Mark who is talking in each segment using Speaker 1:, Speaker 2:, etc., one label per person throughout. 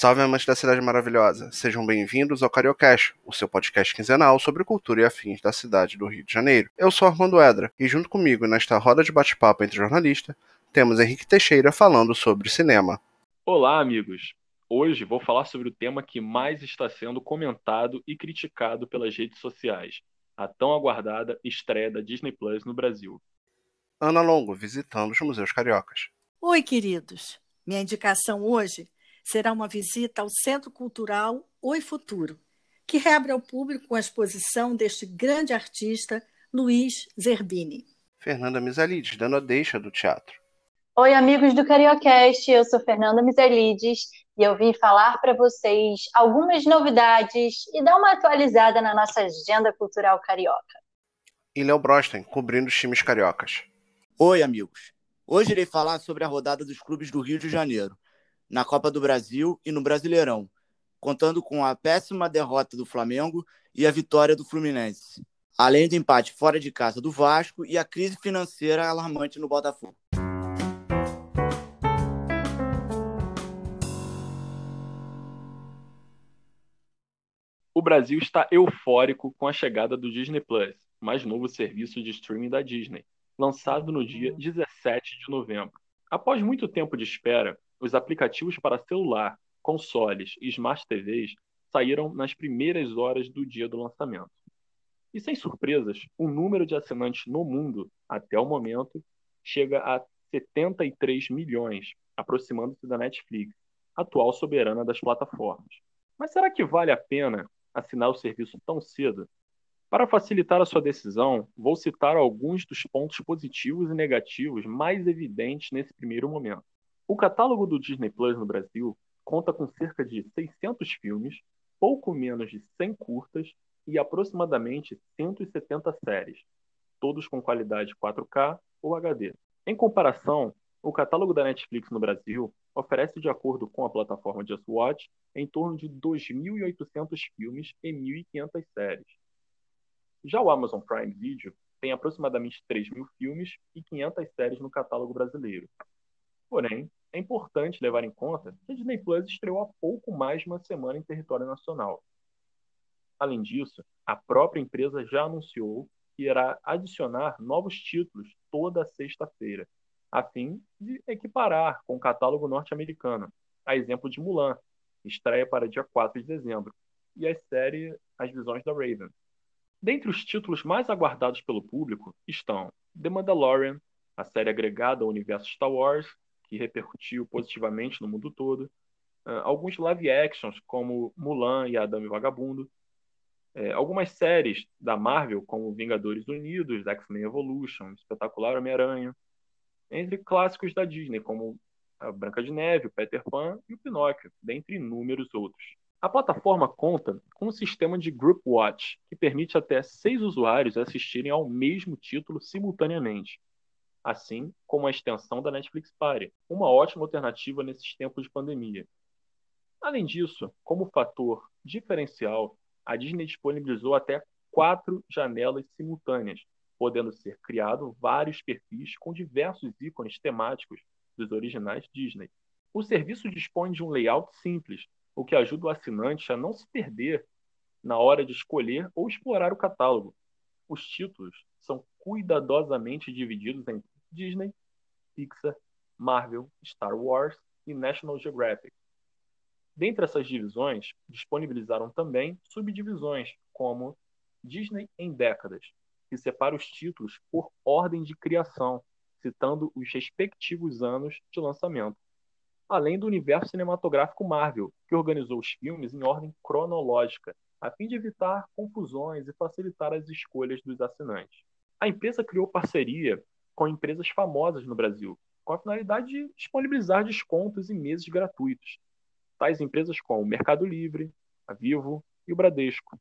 Speaker 1: Salve amantes da cidade maravilhosa, sejam bem-vindos ao Cariocast, o seu podcast quinzenal sobre cultura e afins da cidade do Rio de Janeiro. Eu sou Armando Edra e junto comigo nesta roda de bate-papo entre jornalistas, temos Henrique Teixeira falando sobre cinema.
Speaker 2: Olá, amigos. Hoje vou falar sobre o tema que mais está sendo comentado e criticado pelas redes sociais, a tão aguardada estreia da Disney Plus no Brasil.
Speaker 1: Ana Longo, visitando os museus cariocas.
Speaker 3: Oi, queridos. Minha indicação hoje será uma visita ao Centro Cultural Oi Futuro, que reabre ao público a exposição deste grande artista, Luiz Zerbini.
Speaker 1: Fernanda Misalides, dando a deixa do teatro.
Speaker 4: Oi, amigos do Cariocast, eu sou Fernanda Misalides e eu vim falar para vocês algumas novidades e dar uma atualizada na nossa agenda cultural carioca.
Speaker 1: E Léo Brosten, cobrindo os times cariocas.
Speaker 5: Oi, amigos. Hoje irei falar sobre a rodada dos clubes do Rio de Janeiro, na Copa do Brasil e no Brasileirão, contando com a péssima derrota do Flamengo e a vitória do Fluminense, além do empate fora de casa do Vasco e a crise financeira alarmante no Botafogo.
Speaker 2: O Brasil está eufórico com a chegada do Disney Plus, mais novo serviço de streaming da Disney, lançado no dia 17 de novembro. Após muito tempo de espera, os aplicativos para celular, consoles e smart TVs saíram nas primeiras horas do dia do lançamento. E sem surpresas, o número de assinantes no mundo, até o momento, chega a 73 milhões, aproximando-se da Netflix, atual soberana das plataformas. Mas será que vale a pena assinar o serviço tão cedo? Para facilitar a sua decisão, vou citar alguns dos pontos positivos e negativos mais evidentes nesse primeiro momento. O catálogo do Disney Plus no Brasil conta com cerca de 600 filmes, pouco menos de 100 curtas e aproximadamente 170 séries, todos com qualidade 4K ou HD. Em comparação, o catálogo da Netflix no Brasil oferece, de acordo com a plataforma Just Watch, em torno de 2.800 filmes e 1.500 séries. Já o Amazon Prime Video tem aproximadamente 3.000 filmes e 500 séries no catálogo brasileiro. Porém, é importante levar em conta que a Disney Plus estreou há pouco mais de uma semana em território nacional. Além disso, a própria empresa já anunciou que irá adicionar novos títulos toda sexta-feira, a fim de equiparar com o catálogo norte-americano, a exemplo de Mulan, estreia para dia 4 de dezembro, e a série As Visões da Raven. Dentre os títulos mais aguardados pelo público estão The Mandalorian, a série agregada ao universo Star Wars, que repercutiu positivamente no mundo todo. Uh, alguns live actions, como Mulan e Adame Vagabundo. É, algumas séries da Marvel, como Vingadores Unidos, X-Men Evolution, Espetacular Homem-Aranha. Entre clássicos da Disney, como a Branca de Neve, o Peter Pan e o Pinóquio, dentre inúmeros outros. A plataforma conta com um sistema de Group Watch, que permite até seis usuários assistirem ao mesmo título simultaneamente assim como a extensão da Netflix Party, uma ótima alternativa nesses tempos de pandemia. Além disso, como fator diferencial, a Disney disponibilizou até quatro janelas simultâneas, podendo ser criado vários perfis com diversos ícones temáticos dos originais Disney. O serviço dispõe de um layout simples, o que ajuda o assinante a não se perder na hora de escolher ou explorar o catálogo. Os títulos são cuidadosamente divididos em Disney, Pixar, Marvel, Star Wars e National Geographic. Dentre essas divisões, disponibilizaram também subdivisões, como Disney em décadas, que separa os títulos por ordem de criação, citando os respectivos anos de lançamento, além do universo cinematográfico Marvel, que organizou os filmes em ordem cronológica, a fim de evitar confusões e facilitar as escolhas dos assinantes. A empresa criou parceria com empresas famosas no Brasil, com a finalidade de disponibilizar descontos e meses gratuitos. Tais empresas como o Mercado Livre, a Vivo e o Bradesco.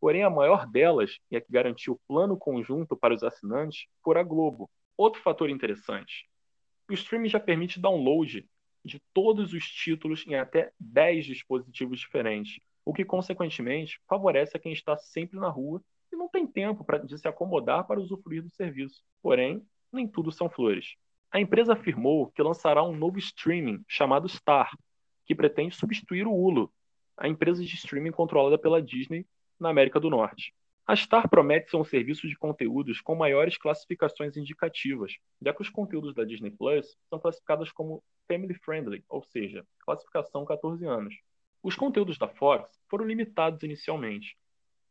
Speaker 2: Porém, a maior delas, e a que garantiu plano conjunto para os assinantes, foi a Globo. Outro fator interessante: o streaming já permite download de todos os títulos em até 10 dispositivos diferentes, o que, consequentemente, favorece a quem está sempre na rua e não tem tempo pra, de se acomodar para usufruir do serviço. Porém, nem tudo são flores. A empresa afirmou que lançará um novo streaming chamado Star, que pretende substituir o Hulu, a empresa de streaming controlada pela Disney na América do Norte. A Star promete ser um serviço de conteúdos com maiores classificações indicativas, já que os conteúdos da Disney Plus são classificados como family friendly, ou seja, classificação 14 anos. Os conteúdos da Fox foram limitados inicialmente.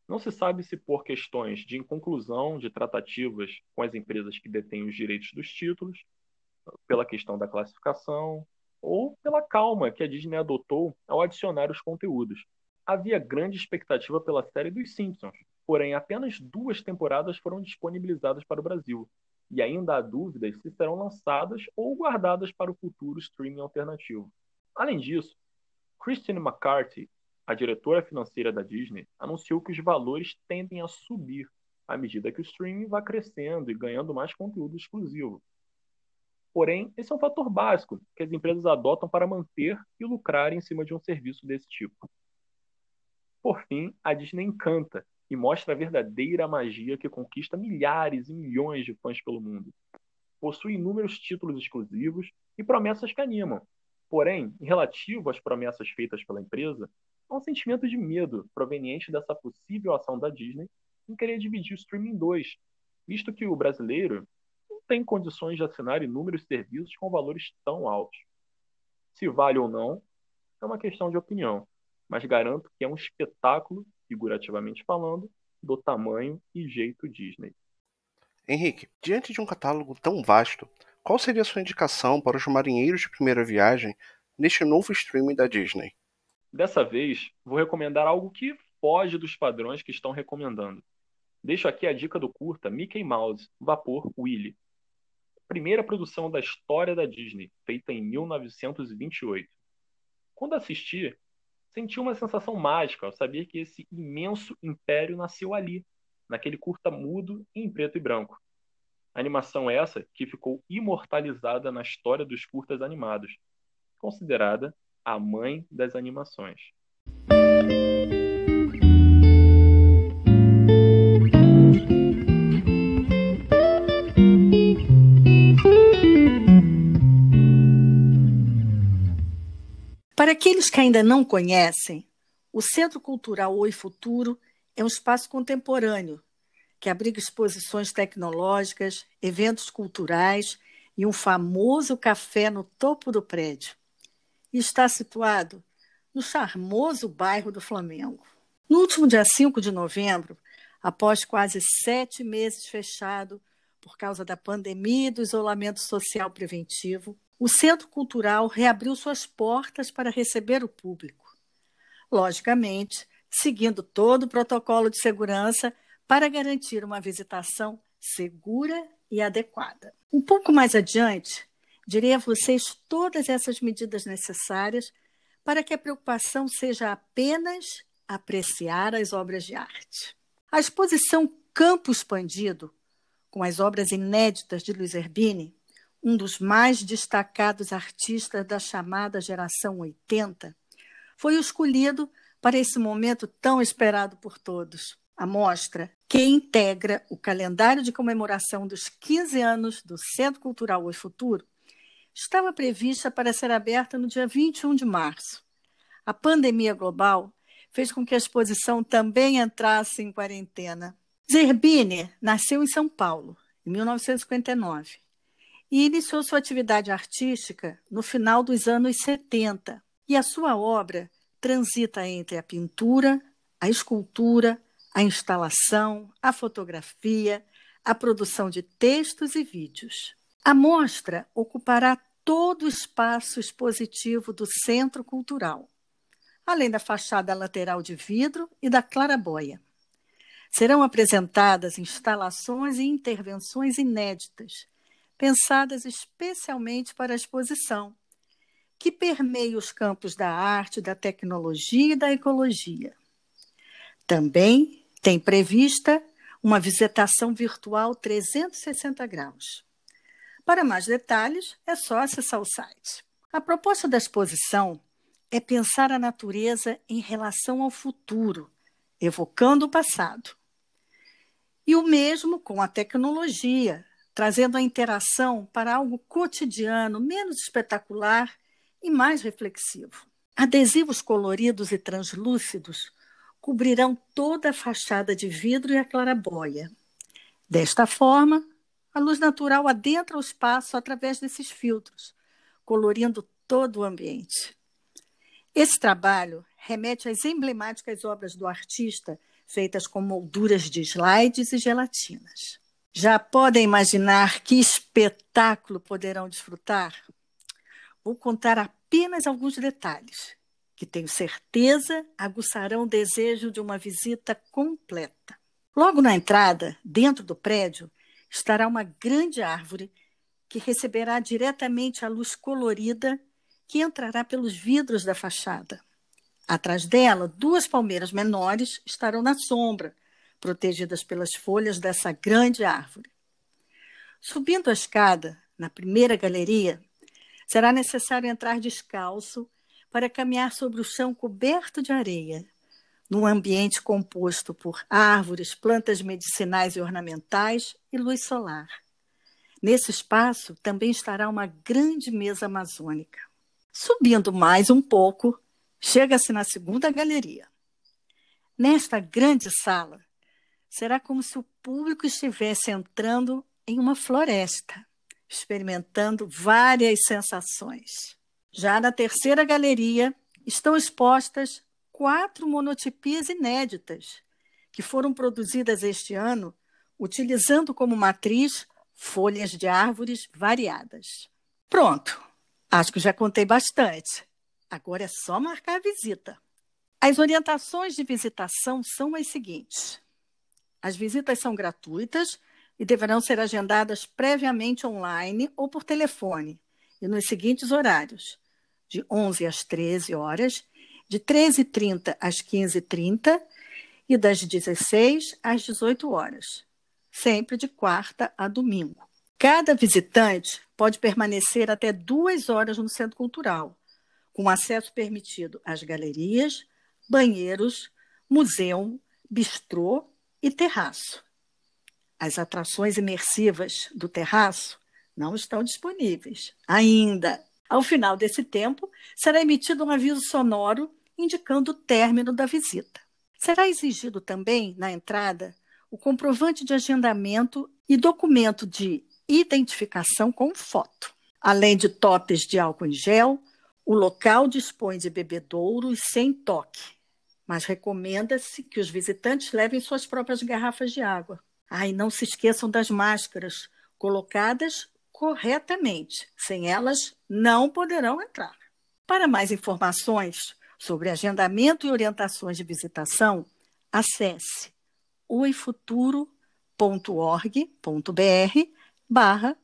Speaker 2: Não se sabe se por questões de inconclusão de tratativas com as empresas que detêm os direitos dos títulos, pela questão da classificação, ou pela calma que a Disney adotou ao adicionar os conteúdos. Havia grande expectativa pela série dos Simpsons, porém apenas duas temporadas foram disponibilizadas para o Brasil, e ainda há dúvidas se serão lançadas ou guardadas para o futuro streaming alternativo. Além disso, Christine McCarthy, a diretora financeira da Disney, anunciou que os valores tendem a subir à medida que o streaming vai crescendo e ganhando mais conteúdo exclusivo. Porém, esse é um fator básico que as empresas adotam para manter e lucrar em cima de um serviço desse tipo. Por fim, a Disney encanta e mostra a verdadeira magia que conquista milhares e milhões de fãs pelo mundo. Possui inúmeros títulos exclusivos e promessas que animam. Porém, em relativo às promessas feitas pela empresa, há um sentimento de medo proveniente dessa possível ação da Disney em querer dividir o streaming em dois, visto que o brasileiro não tem condições de assinar inúmeros serviços com valores tão altos. Se vale ou não, é uma questão de opinião, mas garanto que é um espetáculo figurativamente falando, do tamanho e jeito Disney.
Speaker 1: Henrique, diante de um catálogo tão vasto, qual seria a sua indicação para os marinheiros de primeira viagem neste novo streaming da Disney?
Speaker 2: Dessa vez, vou recomendar algo que foge dos padrões que estão recomendando. Deixo aqui a dica do curta Mickey Mouse, Vapor Willy. Primeira produção da história da Disney, feita em 1928. Quando assisti, senti uma sensação mágica ao saber que esse imenso império nasceu ali, naquele curta mudo em preto e branco. animação essa que ficou imortalizada na história dos curtas animados, considerada a mãe das animações.
Speaker 3: Para aqueles que ainda não conhecem, o Centro Cultural Oi Futuro é um espaço contemporâneo que abriga exposições tecnológicas, eventos culturais e um famoso café no topo do prédio. E está situado no charmoso bairro do Flamengo. No último dia 5 de novembro, após quase sete meses fechado por causa da pandemia e do isolamento social preventivo, o Centro Cultural reabriu suas portas para receber o público. Logicamente, seguindo todo o protocolo de segurança para garantir uma visitação segura e adequada. Um pouco mais adiante, direi a vocês todas essas medidas necessárias para que a preocupação seja apenas apreciar as obras de arte. A exposição Campo Expandido, com as obras inéditas de Luiz Herbini, um dos mais destacados artistas da chamada geração 80, foi escolhido para esse momento tão esperado por todos. A mostra, que integra o calendário de comemoração dos 15 anos do Centro Cultural O Futuro, estava prevista para ser aberta no dia 21 de março. A pandemia global fez com que a exposição também entrasse em quarentena. Zerbini nasceu em São Paulo, em 1959 e iniciou sua atividade artística no final dos anos 70. E a sua obra transita entre a pintura, a escultura, a instalação, a fotografia, a produção de textos e vídeos. A mostra ocupará todo o espaço expositivo do Centro Cultural, além da fachada lateral de vidro e da clarabóia. Serão apresentadas instalações e intervenções inéditas, pensadas especialmente para a exposição, que permeia os campos da arte, da tecnologia e da ecologia. Também tem prevista uma visitação virtual 360 graus. Para mais detalhes, é só acessar o site. A proposta da exposição é pensar a natureza em relação ao futuro, evocando o passado. E o mesmo com a tecnologia, trazendo a interação para algo cotidiano, menos espetacular e mais reflexivo. Adesivos coloridos e translúcidos cobrirão toda a fachada de vidro e a clarabóia. Desta forma, a luz natural adentra o espaço através desses filtros, colorindo todo o ambiente. Esse trabalho remete às emblemáticas obras do artista, feitas com molduras de slides e gelatinas. Já podem imaginar que espetáculo poderão desfrutar? Vou contar apenas alguns detalhes, que tenho certeza aguçarão o desejo de uma visita completa. Logo na entrada, dentro do prédio, estará uma grande árvore que receberá diretamente a luz colorida que entrará pelos vidros da fachada. Atrás dela, duas palmeiras menores estarão na sombra, protegidas pelas folhas dessa grande árvore. Subindo a escada, na primeira galeria, será necessário entrar descalço para caminhar sobre o chão coberto de areia, num ambiente composto por árvores, plantas medicinais e ornamentais e luz solar. Nesse espaço também estará uma grande mesa amazônica. Subindo mais um pouco, chega-se na segunda galeria. Nesta grande sala, será como se o público estivesse entrando em uma floresta, experimentando várias sensações. Já na terceira galeria, estão expostas quatro monotipias inéditas, que foram produzidas este ano utilizando como matriz folhas de árvores variadas. Pronto! Acho que já contei bastante. Agora é só marcar a visita. As orientações de visitação são as seguintes: as visitas são gratuitas e deverão ser agendadas previamente online ou por telefone, e nos seguintes horários: de 11 às 13 horas, de 13h30 às 15h30 e das 16 às 18 horas, sempre de quarta a domingo. Cada visitante pode permanecer até duas horas no Centro Cultural, com acesso permitido às galerias, banheiros, museu, bistrô e terraço. As atrações imersivas do terraço não estão disponíveis ainda. Ao final desse tempo, será emitido um aviso sonoro indicando o término da visita. Será exigido também, na entrada, o comprovante de agendamento e documento de identificação com foto. Além de topes de álcool em gel, o local dispõe de bebedouros sem toque, mas recomenda-se que os visitantes levem suas próprias garrafas de água. Ah, e não se esqueçam das máscaras, colocadas corretamente. Sem elas, não poderão entrar. Para mais informações sobre agendamento e orientações de visitação, acesse oifuturo.org.br barra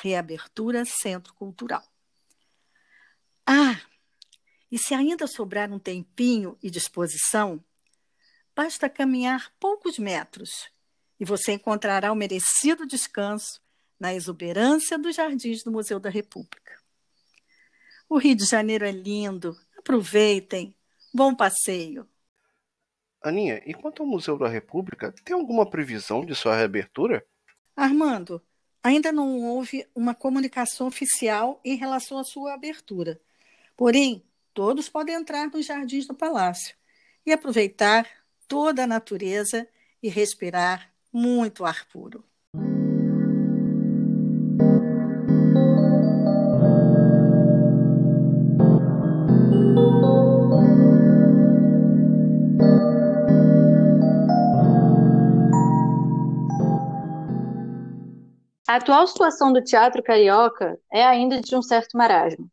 Speaker 3: reabertura Centro Cultural. Ah, e se ainda sobrar um tempinho e disposição, basta caminhar poucos metros e você encontrará o merecido descanso na exuberância dos jardins do Museu da República. O Rio de Janeiro é lindo, aproveitem. Bom passeio.
Speaker 1: Aninha, e quanto ao Museu da República, tem alguma previsão de sua reabertura?
Speaker 3: Armando, ainda não houve uma comunicação oficial em relação à sua abertura. Porém, todos podem entrar nos jardins do palácio e aproveitar toda a natureza e respirar muito ar puro.
Speaker 4: A atual situação do teatro carioca é ainda de um certo marasmo.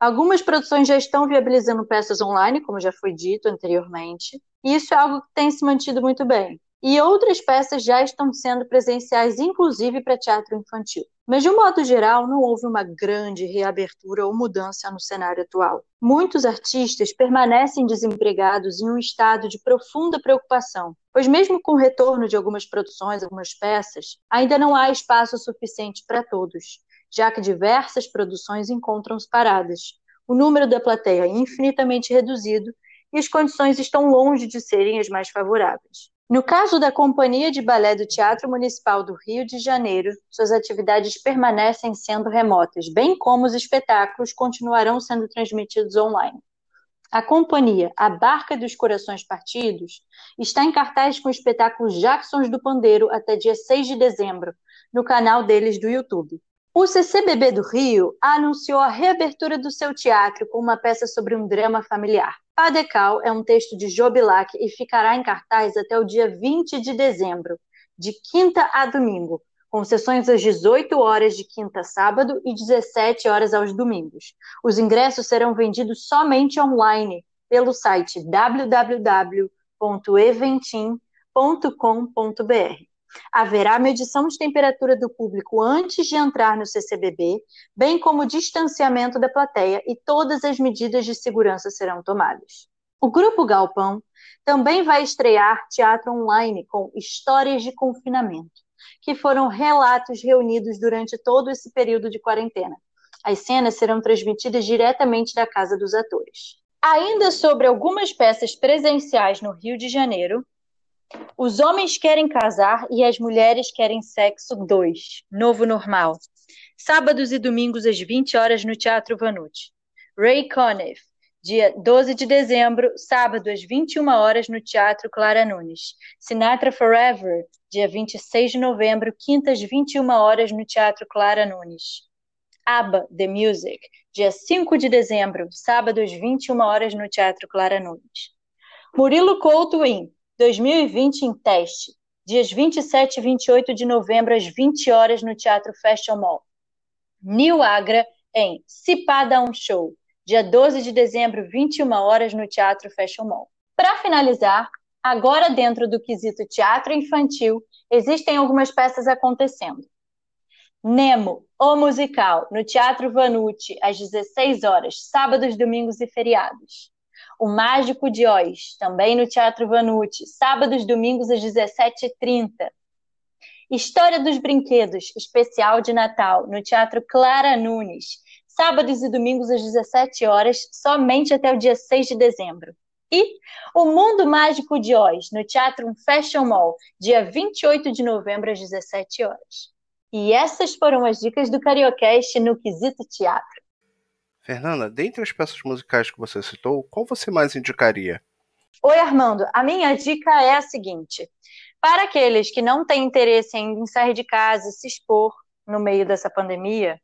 Speaker 4: Algumas produções já estão viabilizando peças online, como já foi dito anteriormente, e isso é algo que tem se mantido muito bem. E outras peças já estão sendo presenciais, inclusive para teatro infantil. Mas, de um modo geral, não houve uma grande reabertura ou mudança no cenário atual. Muitos artistas permanecem desempregados em um estado de profunda preocupação, pois, mesmo com o retorno de algumas produções, algumas peças, ainda não há espaço suficiente para todos, já que diversas produções encontram-se paradas. O número da plateia é infinitamente reduzido e as condições estão longe de serem as mais favoráveis. No caso da Companhia de Balé do Teatro Municipal do Rio de Janeiro, suas atividades permanecem sendo remotas, bem como os espetáculos continuarão sendo transmitidos online. A companhia A Barca dos Corações Partidos está em cartaz com o espetáculo Jacksons do Pandeiro até dia 6 de dezembro, no canal deles do YouTube. O CCBB do Rio anunciou a reabertura do seu teatro com uma peça sobre um drama familiar. Padecal é um texto de Jobilac e ficará em cartaz até o dia 20 de dezembro, de quinta a domingo, com sessões às 18 horas de quinta a sábado e 17 horas aos domingos. Os ingressos serão vendidos somente online pelo site www.eventim.com.br. Haverá medição de temperatura do público antes de entrar no CCBB, bem como distanciamento da plateia e todas as medidas de segurança serão tomadas. O Grupo Galpão também vai estrear teatro online com Histórias de Confinamento que foram relatos reunidos durante todo esse período de quarentena. As cenas serão transmitidas diretamente da casa dos atores. Ainda sobre algumas peças presenciais no Rio de Janeiro, Os Homens Querem Casar e as Mulheres Querem Sexo 2, Novo Normal. Sábados e domingos às 20 horas no Teatro Vanucci. Ray Conniff, dia 12 de dezembro, sábado às 21 horas no Teatro Clara Nunes. Sinatra Forever, dia 26 de novembro, quinta às 21 horas no Teatro Clara Nunes. ABBA The Music, dia 5 de dezembro, sábado às 21 horas no Teatro Clara Nunes. Murilo Couto em 2020 em teste, dias 27 e 28 de novembro às 20 horas no Teatro Fashion Mall. Nil Agra em Cipada um Show, dia 12 de dezembro, 21 horas, no Teatro Fashion Mall. Para finalizar, agora dentro do quesito teatro infantil, existem algumas peças acontecendo. Nemo, o musical, no Teatro Vanucci, às 16 horas, sábados, domingos e feriados. O Mágico de Oz, também no Teatro Vanucci, sábados, domingos às 17h30. História dos Brinquedos, especial de Natal, no Teatro Clara Nunes, sábados e domingos às 17 horas, somente até o dia 6 de dezembro. E O Mundo Mágico de Oz, no Teatro Fashion Mall, dia 28 de novembro às 17 horas. E essas foram as dicas do Cariocast no Quesito Teatro.
Speaker 1: Fernanda, dentre as peças musicais que você citou, qual você mais indicaria?
Speaker 4: Oi, Armando. A minha dica é a seguinte: para aqueles que não têm interesse em sair de casa e se expor no meio dessa pandemia,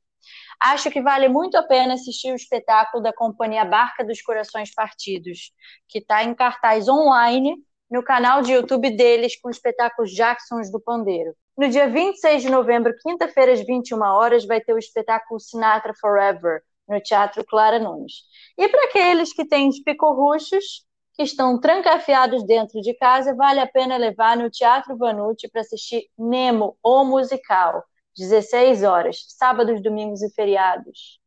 Speaker 4: Acho que vale muito a pena assistir o espetáculo da Companhia Barca dos Corações Partidos, que está em cartaz online no canal de YouTube deles com o espetáculo Jacksons do Pandeiro. No dia 26 de novembro, quinta-feira, às 21 horas, vai ter o espetáculo Sinatra Forever, no Teatro Clara Nunes. E para aqueles que têm picorruchos, que estão trancafiados dentro de casa, vale a pena levar no Teatro Vanucci para assistir Nemo, o musical. 16 horas, sábados, domingos e feriados.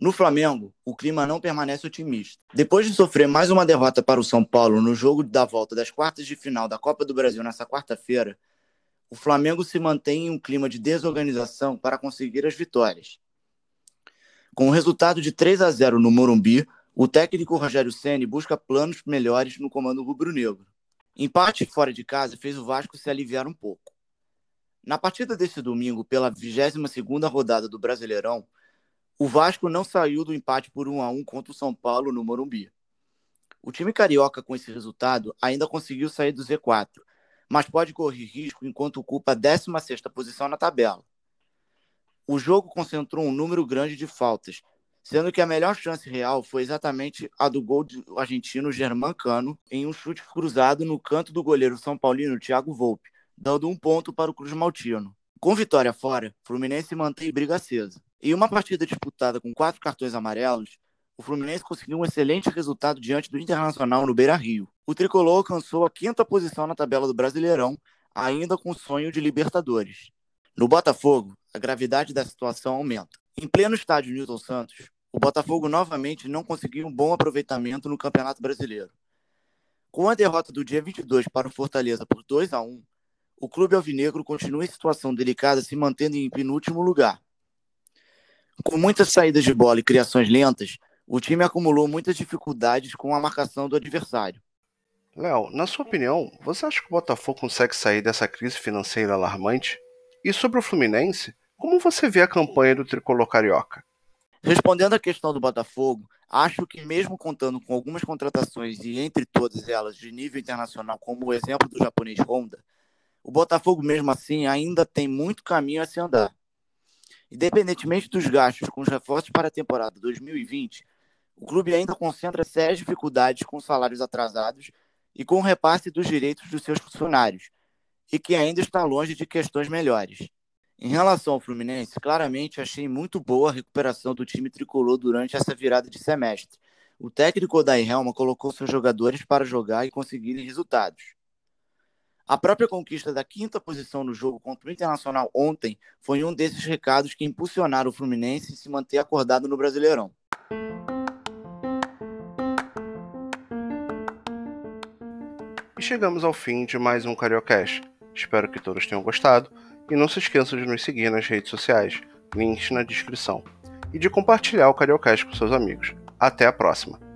Speaker 5: No Flamengo, o clima não permanece otimista. Depois de sofrer mais uma derrota para o São Paulo no jogo da volta das quartas de final da Copa do Brasil nessa quarta-feira, o Flamengo se mantém em um clima de desorganização para conseguir as vitórias. Com o resultado de 3 a 0 no Morumbi, o técnico Rogério Ceni busca planos melhores no comando rubro-negro. Empate fora de casa fez o Vasco se aliviar um pouco. Na partida desse domingo, pela 22ª rodada do Brasileirão, o Vasco não saiu do empate por 1 a 1 contra o São Paulo no Morumbi. O time carioca com esse resultado ainda conseguiu sair do Z4, mas pode correr risco enquanto ocupa a 16ª posição na tabela. O jogo concentrou um número grande de faltas, sendo que a melhor chance real foi exatamente a do gol do argentino Germán Cano em um chute cruzado no canto do goleiro São Paulino Thiago Volpe, dando um ponto para o Cruz Maltino. Com vitória fora, Fluminense mantém briga acesa. Em uma partida disputada com quatro cartões amarelos, o Fluminense conseguiu um excelente resultado diante do Internacional no Beira-Rio. O tricolor alcançou a quinta posição na tabela do Brasileirão, ainda com sonho de Libertadores. No Botafogo, a gravidade da situação aumenta. Em pleno estádio Newton Santos, o Botafogo novamente não conseguiu um bom aproveitamento no Campeonato Brasileiro. Com a derrota do dia 22 para o Fortaleza por 2 a 1, o clube alvinegro continua em situação delicada, se mantendo em penúltimo lugar. Com muitas saídas de bola e criações lentas, o time acumulou muitas dificuldades com a marcação do adversário.
Speaker 1: Léo, na sua opinião, você acha que o Botafogo consegue sair dessa crise financeira alarmante? E sobre o Fluminense, como você vê a campanha do tricolor carioca?
Speaker 5: Respondendo à questão do Botafogo, acho que mesmo contando com algumas contratações e entre todas elas de nível internacional, como o exemplo do japonês Honda, o Botafogo mesmo assim ainda tem muito caminho a se andar. Independentemente dos gastos com os reforços para a temporada 2020, o clube ainda concentra sérias dificuldades com salários atrasados e com o repasse dos direitos dos seus funcionários, e que ainda está longe de questões melhores. Em relação ao Fluminense, claramente achei muito boa a recuperação do time tricolor durante essa virada de semestre. O técnico Odair Helma colocou seus jogadores para jogar e conseguirem resultados. A própria conquista da quinta posição no jogo contra o Internacional ontem foi um desses recados que impulsionaram o Fluminense a se manter acordado no Brasileirão.
Speaker 1: E chegamos ao fim de mais um Cariocast. Espero que todos tenham gostado e não se esqueçam de nos seguir nas redes sociais, links na descrição, e de compartilhar o Cariocast com seus amigos. Até a próxima!